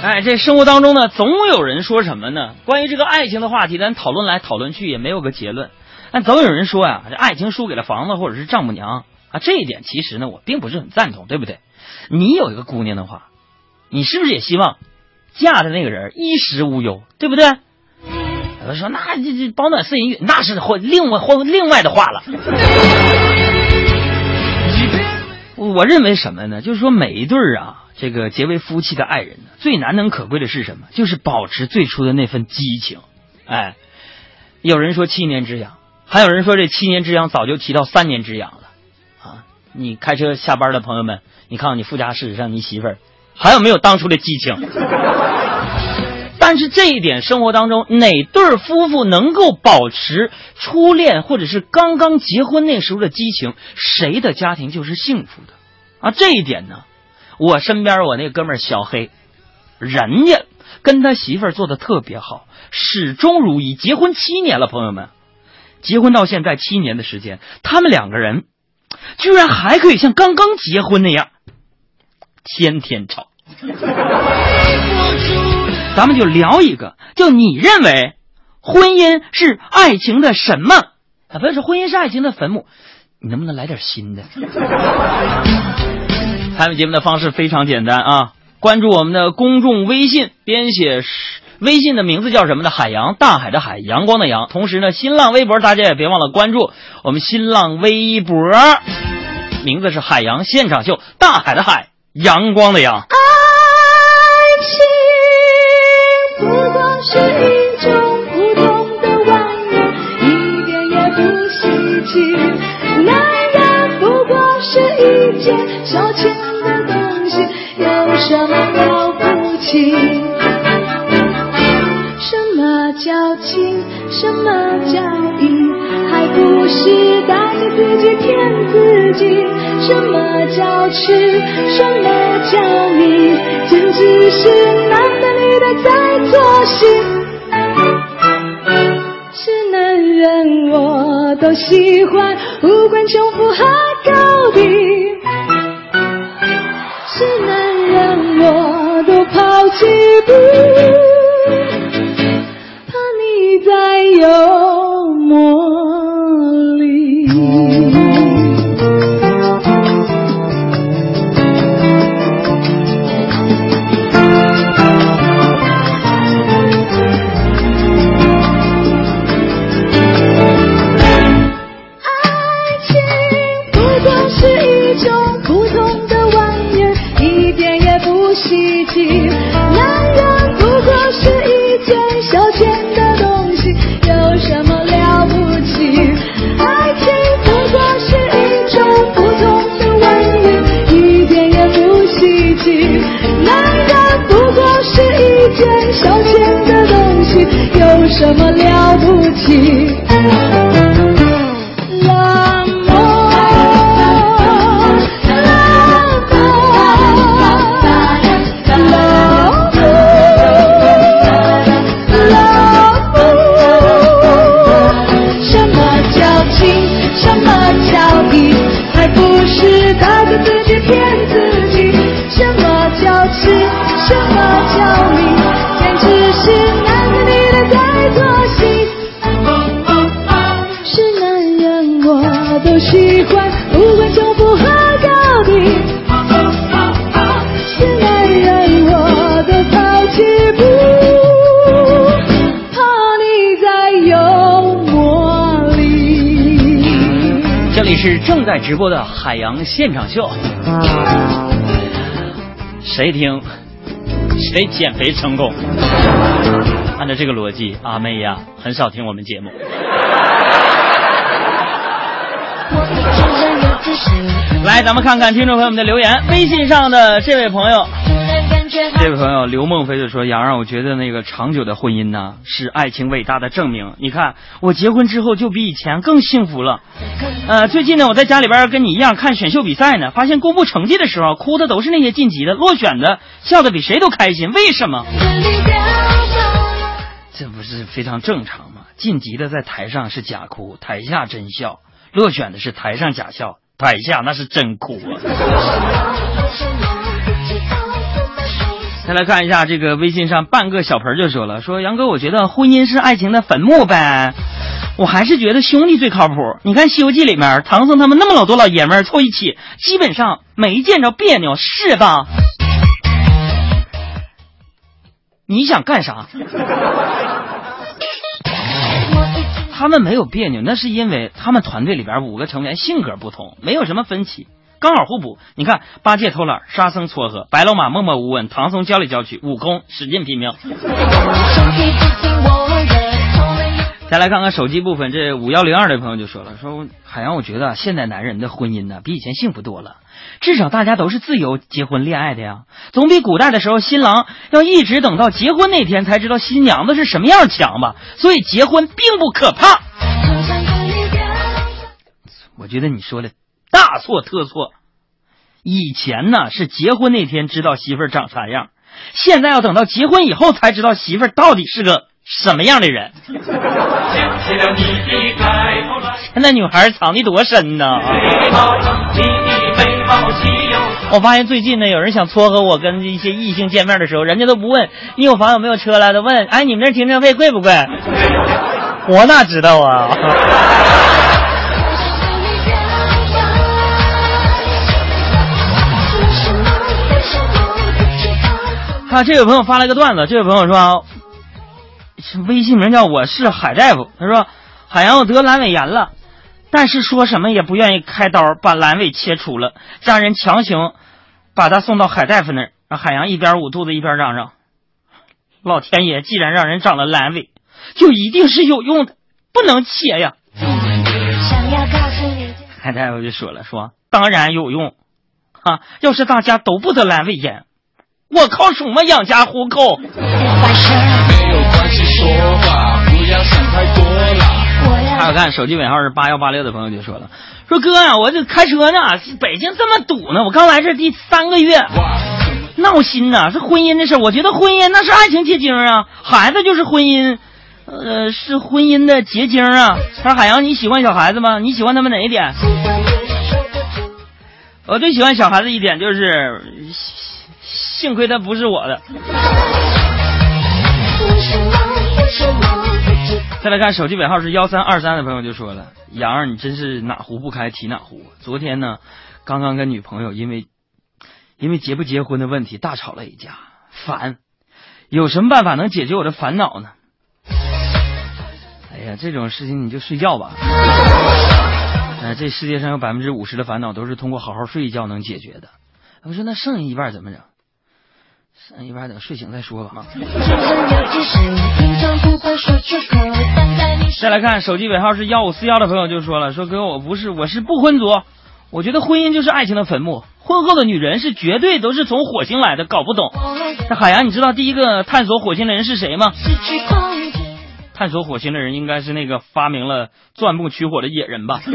哎，这生活当中呢，总有人说什么呢？关于这个爱情的话题，咱讨论来讨论去也没有个结论。但总有人说呀，这爱情输给了房子或者是丈母娘啊，这一点其实呢，我并不是很赞同，对不对？你有一个姑娘的话，你是不是也希望嫁的那个人衣食无忧，对不对？有人说那这这保暖四淫欲，那是或另外或另外的话了。我认为什么呢？就是说每一对儿啊，这个结为夫妻的爱人呢，最难能可贵的是什么？就是保持最初的那份激情。哎，有人说七年之痒，还有人说这七年之痒早就提到三年之痒了啊！你开车下班的朋友们，你看看你副驾驶上你媳妇儿还有没有当初的激情？但是这一点，生活当中哪对夫妇能够保持初恋或者是刚刚结婚那时候的激情，谁的家庭就是幸福的啊！这一点呢，我身边我那哥们儿小黑，人家跟他媳妇儿做的特别好，始终如一，结婚七年了，朋友们，结婚到现在七年的时间，他们两个人居然还可以像刚刚结婚那样，天天吵。咱们就聊一个，就你认为婚姻是爱情的什么？啊，不是婚姻是爱情的坟墓，你能不能来点新的？参与节目的方式非常简单啊，关注我们的公众微信，编写微信的名字叫什么呢？海洋，大海的海，阳光的阳。同时呢，新浪微博大家也别忘了关注我们新浪微博，名字是海洋现场秀，大海的海，阳光的阳。爱情不过是一种普通的玩意，一点也不稀奇。男人不过是一件消遣，什么了不起？什么叫情？什么叫义？还不是带着自己骗自己？什么叫痴？什么叫迷？简直是男的女的在作戏。是男人我都喜欢，不管穷富和高低。Ooh. 男人不过是一件消遣的东西，有什么了不起？在直播的海洋现场秀，谁听谁减肥成功。按照这个逻辑，阿妹呀很少听我们节目。来，咱们看看听众朋友们的留言。微信上的这位朋友，这位朋友刘梦飞就说：“杨让我觉得那个长久的婚姻呢，是爱情伟大的证明。你看，我结婚之后就比以前更幸福了。呃，最近呢，我在家里边跟你一样看选秀比赛呢，发现公布成绩的时候，哭的都是那些晋级的，落选的笑的比谁都开心。为什么？这不是非常正常吗？晋级的在台上是假哭，台下真笑；落选的是台上假笑，台下那是真哭啊。再来看一下这个微信上半个小盆就说了，说杨哥，我觉得婚姻是爱情的坟墓呗。我还是觉得兄弟最靠谱。你看《西游记》里面，唐僧他们那么老多老爷们儿凑一起，基本上没见着别扭，是吧？你想干啥？他们没有别扭，那是因为他们团队里边五个成员性格不同，没有什么分歧，刚好互补。你看，八戒偷懒，沙僧撮合，白龙马默默无闻，唐僧教来教去，悟空使劲拼命。再来看看手机部分，这五幺零二的朋友就说了，说海洋，我觉得现在男人的婚姻呢比以前幸福多了，至少大家都是自由结婚恋爱的呀，总比古代的时候新郎要一直等到结婚那天才知道新娘子是什么样强吧。所以结婚并不可怕。我觉得你说的大错特错，以前呢是结婚那天知道媳妇儿长啥样，现在要等到结婚以后才知道媳妇儿到底是个什么样的人。现在女孩藏的多深呢？我发现最近呢，有人想撮合我跟一些异性见面的时候，人家都不问你有房有没有车了，都问哎你们这停车费贵不贵？我哪知道啊？啊，这位朋友发了个段子，这位朋友说，微信名叫我是海大夫，他说海洋得阑尾炎了，但是说什么也不愿意开刀把阑尾切除了，家人强行把他送到海大夫那儿，让海洋一边捂肚子一边嚷嚷：“老天爷，既然让人长了阑尾，就一定是有用的，不能切呀！”海大夫就说了，说当然有用，哈，要是大家都不得阑尾炎。我靠什么养家糊口？还有看手机尾号是八幺八六的朋友就说了，说哥呀，我这开车呢，北京这么堵呢，我刚来这第三个月，闹心呐！是婚姻的事我觉得婚姻那是爱情结晶啊，孩子就是婚姻，呃，是婚姻的结晶啊。他说海洋，你喜欢小孩子吗？你喜欢他们哪一点？我最喜欢小孩子一点就是。幸亏他不是我的。再来看手机尾号是幺三二三的朋友就说了：“杨儿，你真是哪壶不开提哪壶。昨天呢，刚刚跟女朋友因为因为结不结婚的问题大吵了一架，烦。有什么办法能解决我的烦恼呢？哎呀，这种事情你就睡觉吧。呃，这世界上有百分之五十的烦恼都是通过好好睡一觉能解决的。我说那剩下一半怎么整？”一般等睡醒再说吧。再来看手机尾号是幺五四幺的朋友就说了，说哥我不是我是不婚族，我觉得婚姻就是爱情的坟墓，婚后的女人是绝对都是从火星来的，搞不懂。那海洋，你知道第一个探索火星的人是谁吗？探索火星的人应该是那个发明了钻木取火的野人吧。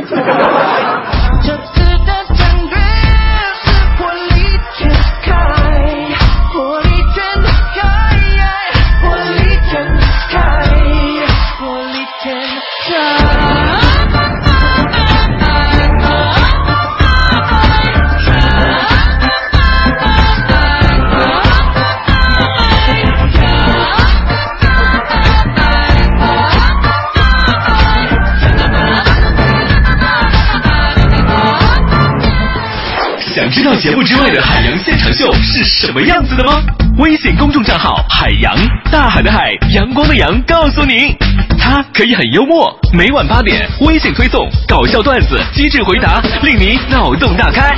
知道节目之外的海洋现场秀是什么样子的吗？微信公众账号海洋，大海的海，阳光的阳，告诉你，它可以很幽默，每晚八点微信推送搞笑段子，机智回答，令你脑洞大开。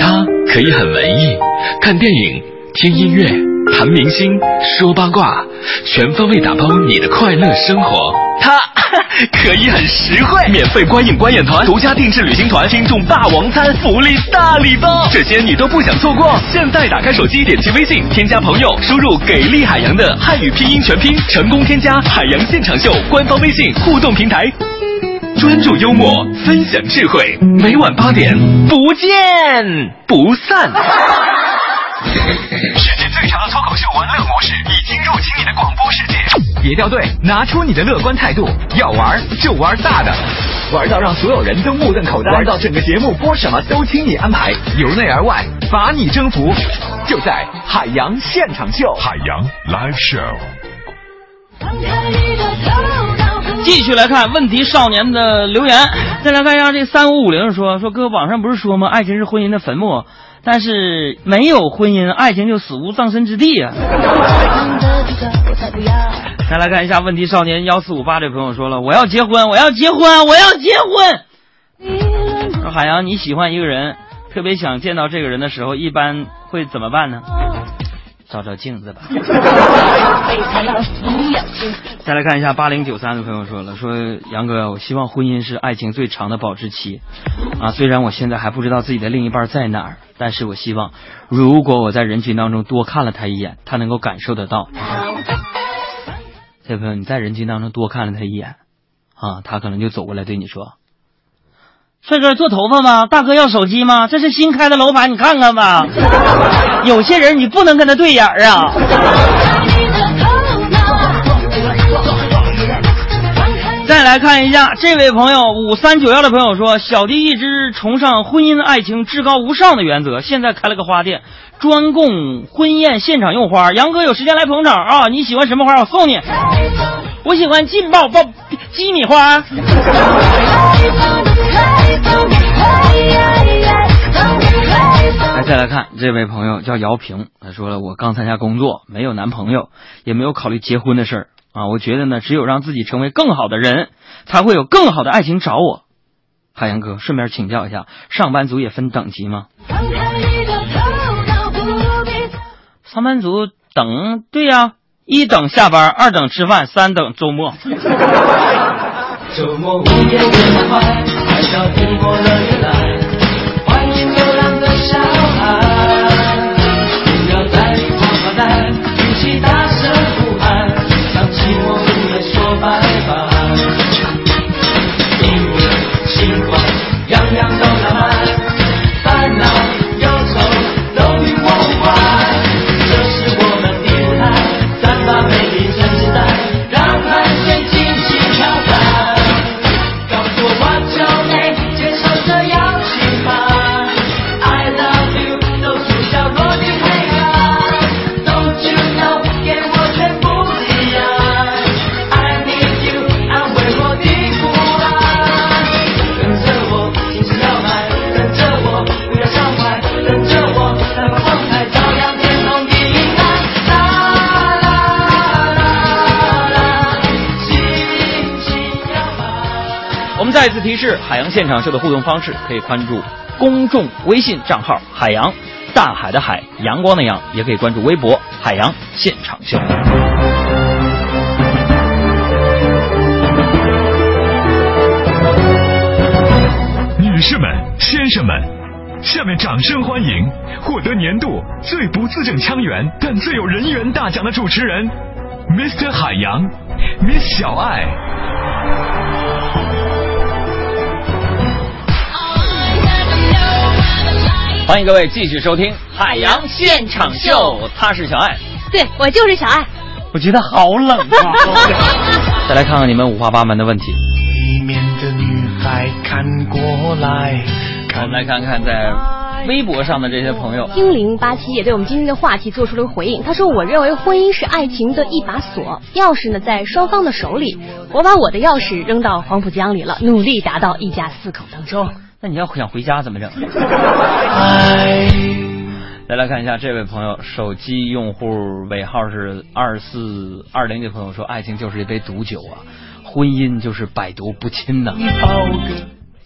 它可以很文艺，看电影，听音乐，谈明星，说八卦，全方位打包你的快乐生活。它。可以很实惠，免费观影观演团，独家定制旅行团，听众霸王餐，福利大礼包，这些你都不想错过。现在打开手机，点击微信，添加朋友，输入“给力海洋”的汉语拼音全拼，成功添加海洋现场秀官方微信互动平台，专注幽默，分享智慧，每晚八点不见不散。世界最强的脱口秀玩乐模式已经入侵你的广播世界，别掉队，拿出你的乐观态度，要玩就玩大的，玩到让所有人都目瞪口呆，玩到整个节目播什么都听你安排，由内而外把你征服。就在海洋现场秀。海洋 Live Show。继续来看问题少年的留言，再来看一下这三五五零说说哥，网上不是说吗？爱情是婚姻的坟墓，但是没有婚姻，爱情就死无葬身之地啊。再来看一下问题少年幺四五八这朋友说了，我要结婚，我要结婚，我要结婚。说海洋，你喜欢一个人，特别想见到这个人的时候，一般会怎么办呢？照照镜子吧。再来看一下八零九三的朋友说了，说杨哥，我希望婚姻是爱情最长的保质期，啊，虽然我现在还不知道自己的另一半在哪儿，但是我希望，如果我在人群当中多看了他一眼，他能够感受得到。这朋友，你在人群当中多看了他一眼，啊，他可能就走过来对你说：“帅哥做头发吗？大哥要手机吗？这是新开的楼盘，你看看吧。”有些人你不能跟他对眼儿啊。再来看一下这位朋友五三九幺的朋友说，小弟一直崇尚婚姻爱情至高无上的原则，现在开了个花店，专供婚宴现场用花。杨哥有时间来捧场啊！你喜欢什么花？我送你。我喜欢劲爆爆鸡米花。再来看这位朋友叫姚平，他说了，我刚参加工作，没有男朋友，也没有考虑结婚的事儿啊。我觉得呢，只有让自己成为更好的人，才会有更好的爱情找我。海洋哥，顺便请教一下，上班族也分等级吗？上班族等，对呀、一等下班，二等吃饭，三等周末。周末午夜变快，快到寂寞乐园来，再次提示，海洋现场秀的互动方式可以关注公众微信账号“海洋大海的海阳光的阳”，也可以关注微博“海洋现场秀”。女士们、先生们，下面掌声欢迎获得年度最不字正腔圆但最有人缘大奖的主持人，Mr. 海洋，Miss 小爱。欢迎各位继续收听《海洋现场秀》，他是小爱。对我就是小爱。我觉得好冷啊！再来看看你们五花八门的问题。里面的女孩看过来，我们来看看在微博上的这些朋友。精灵八七也对我们今天的话题做出了回应。他说：“我认为婚姻是爱情的一把锁，钥匙呢在双方的手里。我把我的钥匙扔到黄浦江里了，努力达到一家四口当中。那你要想回家怎么整？爱再来看一下这位朋友，手机用户尾号是二四二零的朋友说：“爱情就是一杯毒酒啊，婚姻就是百毒不侵呐、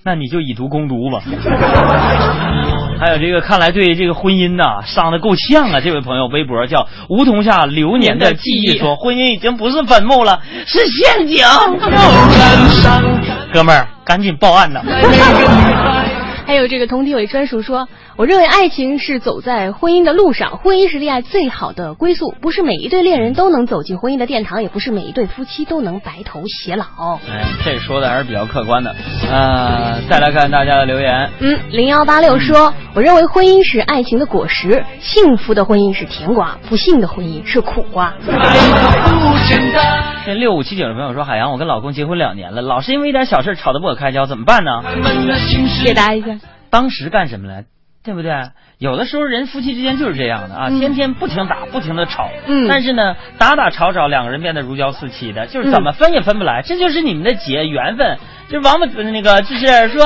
那你就以毒攻毒吧。还有这个，看来对这个婚姻呐、伤的够呛啊！这位朋友，微博叫梧桐下流年的记忆说，婚姻已经不是坟墓了，是陷阱。哥们儿，赶紧报案呐！还有这个童体委专属说，我认为爱情是走在婚姻的路上，婚姻是恋爱最好的归宿，不是每一对恋人都能走进婚姻的殿堂，也不是每一对夫妻都能白头偕老。哎，这说的还是比较客观的。呃，再来看大家的留言。嗯，零幺八六说，我认为婚姻是爱情的果实，幸福的婚姻是甜瓜，不幸的婚姻是苦瓜。这六五七九的朋友说，海洋，我跟老公结婚两年了，老是因为一点小事吵得不可开交，怎么办呢？解答一下，当时干什么了？对不对？有的时候人夫妻之间就是这样的啊，嗯天天不停打，不停的吵，嗯但是呢，打打吵吵，两个人变得如胶似漆的，就是怎么分也分不来，这就是你们的结缘分。就是王八那个，就是说，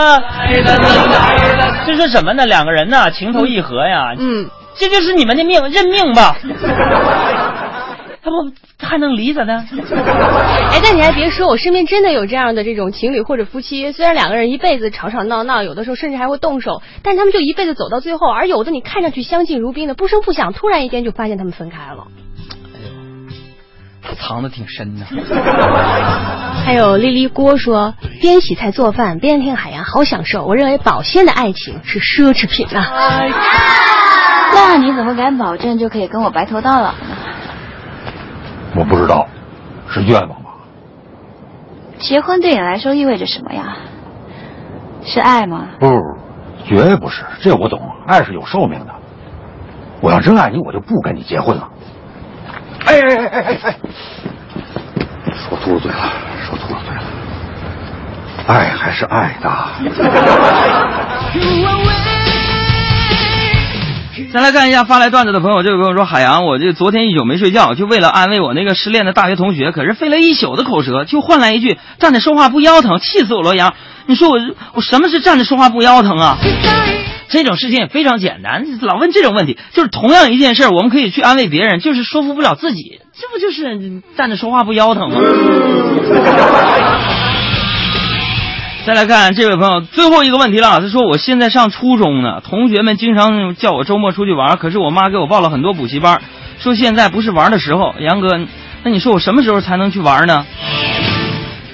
就说什么呢？两个人呢，情投意合呀，嗯，这就是你们的命，认命吧。他不还能离咋的？哎，但你还别说，我身边真的有这样的这种情侣或者夫妻，虽然两个人一辈子吵吵闹闹，有的时候甚至还会动手，但他们就一辈子走到最后，而有的你看上去相敬如宾的，不声不响，突然一天就发现他们分开了。哎呦藏的挺深的。还有丽丽锅说，边洗菜做饭边听海洋，好享受。我认为保鲜的爱情是奢侈品呐、那你怎么敢保证就可以跟我白头到老呢？我不知道，是愿望吧？结婚对你来说意味着什么呀？是爱吗？不，绝不是，这我懂，爱是有寿命的。我要真爱你，我就不跟你结婚了。哎哎哎哎哎哎！说秃噜嘴了，说秃噜嘴了。爱还是爱的。再来看一下发来段子的朋友，这位朋友说：“海洋，我这昨天一宿没睡觉，就为了安慰我那个失恋的大学同学，可是费了一宿的口舌，就换来一句站着说话不腰疼，气死我了！杨，你说我我什么是站着说话不腰疼啊？这种事情也非常简单，老问这种问题，就是同样一件事，我们可以去安慰别人，就是说服不了自己，这不就是站着说话不腰疼吗？” 再来看这位朋友最后一个问题了，他说我现在上初中呢，同学们经常叫我周末出去玩，可是我妈给我报了很多补习班，说现在不是玩的时候。杨哥，那你说我什么时候才能去玩呢？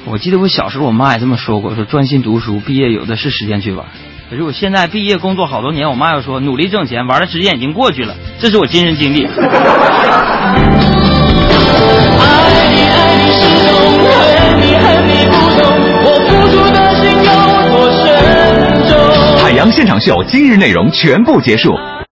我记得我小时候我妈也这么说过，说专心读书，毕业有的是时间去玩。可是我现在毕业工作好多年，我妈又说努力挣钱，玩的时间已经过去了，这是我亲身经历。爱你爱你是痛，恨你恨你不懂现场秀今日内容全部结束，